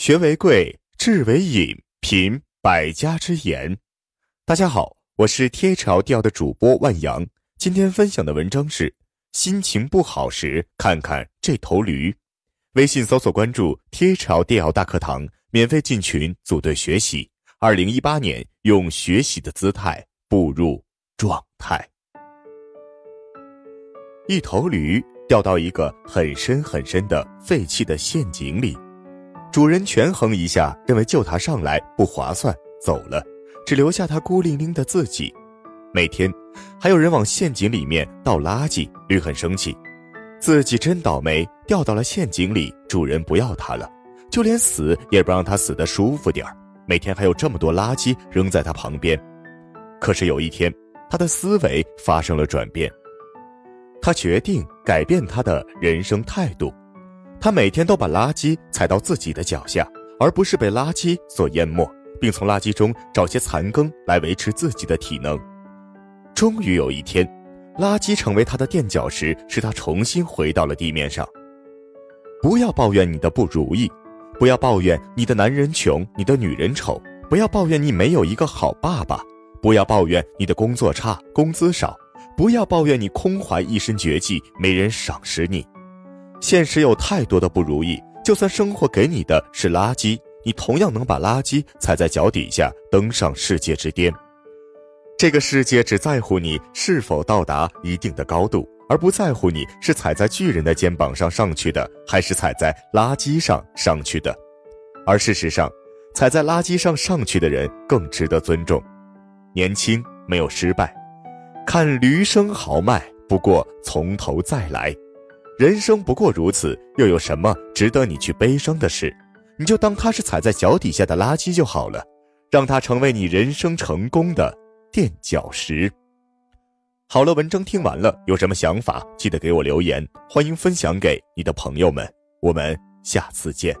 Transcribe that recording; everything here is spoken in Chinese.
学为贵，智为引，品百家之言。大家好，我是 T H L 调的主播万阳。今天分享的文章是：心情不好时看看这头驴。微信搜索关注 T H L 调大课堂，免费进群组队学习。二零一八年，用学习的姿态步入状态。一头驴掉到一个很深很深的废弃的陷阱里。主人权衡一下，认为救他上来不划算，走了，只留下他孤零零的自己。每天，还有人往陷阱里面倒垃圾，驴很生气，自己真倒霉，掉到了陷阱里，主人不要他了，就连死也不让他死得舒服点儿。每天还有这么多垃圾扔在他旁边。可是有一天，他的思维发生了转变，他决定改变他的人生态度。他每天都把垃圾踩到自己的脚下，而不是被垃圾所淹没，并从垃圾中找些残羹来维持自己的体能。终于有一天，垃圾成为他的垫脚石，使他重新回到了地面上。不要抱怨你的不如意，不要抱怨你的男人穷，你的女人丑，不要抱怨你没有一个好爸爸，不要抱怨你的工作差，工资少，不要抱怨你空怀一身绝技，没人赏识你。现实有太多的不如意，就算生活给你的是垃圾，你同样能把垃圾踩在脚底下，登上世界之巅。这个世界只在乎你是否到达一定的高度，而不在乎你是踩在巨人的肩膀上上去的，还是踩在垃圾上上去的。而事实上，踩在垃圾上上去的人更值得尊重。年轻没有失败，看驴生豪迈，不过从头再来。人生不过如此，又有什么值得你去悲伤的事？你就当它是踩在脚底下的垃圾就好了，让它成为你人生成功的垫脚石。好了，文章听完了，有什么想法记得给我留言，欢迎分享给你的朋友们。我们下次见。